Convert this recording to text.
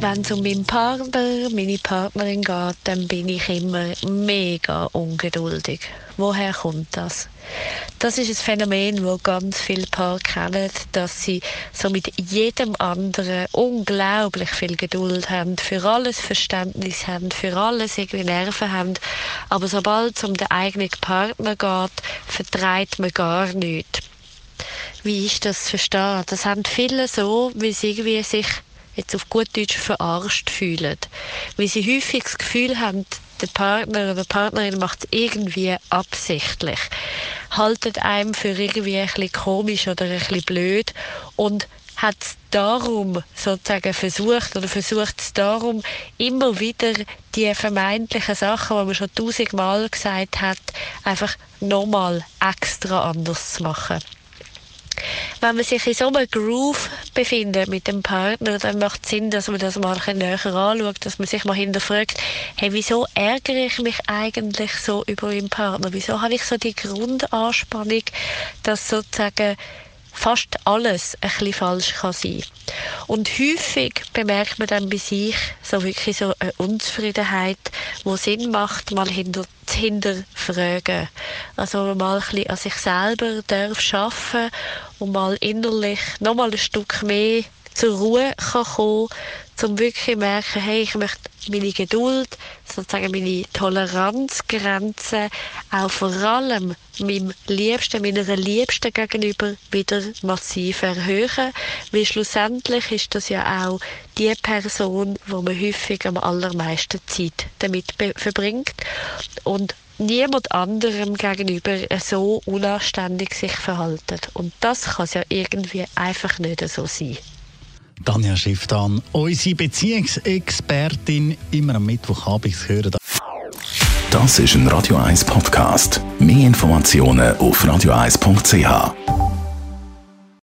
Wenn es um meinen Partner, meine Partnerin geht, dann bin ich immer mega ungeduldig. Woher kommt das? Das ist ein Phänomen, das ganz viele Paare kennen, dass sie so mit jedem anderen unglaublich viel Geduld haben, für alles Verständnis haben, für alles irgendwie Nerven haben. Aber sobald es um den eigenen Partner geht, vertreibt man gar nichts. Wie ist das zu verstehen? Das haben viele so, wie sie irgendwie sich jetzt auf gut Deutsch verarscht fühlen. Weil sie häufig das Gefühl haben, der Partner oder die Partnerin macht es irgendwie absichtlich. Haltet einem für irgendwie ein bisschen komisch oder ein bisschen blöd und hat es darum sozusagen versucht oder versucht es darum immer wieder die vermeintlichen Sachen, die man schon tausendmal gesagt hat, einfach nochmal extra anders zu machen wenn man sich in so einem Groove befindet mit dem Partner, dann macht es Sinn, dass man das mal ein näher anschaut, dass man sich mal hinterfragt, hey, wieso ärgere ich mich eigentlich so über meinen Partner? Wieso habe ich so die Grundanspannung, dass sozusagen fast alles ein bisschen falsch kann sein. Und häufig bemerkt man dann bei sich so wirklich so eine Unzufriedenheit, wo Sinn macht, mal hinter, zu hinterfragen. Also mal ein bisschen an sich selber darf schaffen und mal innerlich noch mal ein Stück mehr zur Ruhe kann kommen, um wirklich zu merken, hey, ich möchte meine Geduld, sozusagen meine Toleranzgrenzen auch vor allem meinem Liebsten, meiner Liebsten gegenüber wieder massiv erhöhen, weil schlussendlich ist das ja auch die Person, wo man häufig am allermeisten Zeit damit verbringt und niemand anderem gegenüber so unanständig sich verhalten. Und das kann es ja irgendwie einfach nicht so sein. Tanja Schifftan, unsere Beziehungsexpertin, immer am Mittwochabend hören. Das ist ein Radio 1 Podcast. Mehr Informationen auf radio1.ch.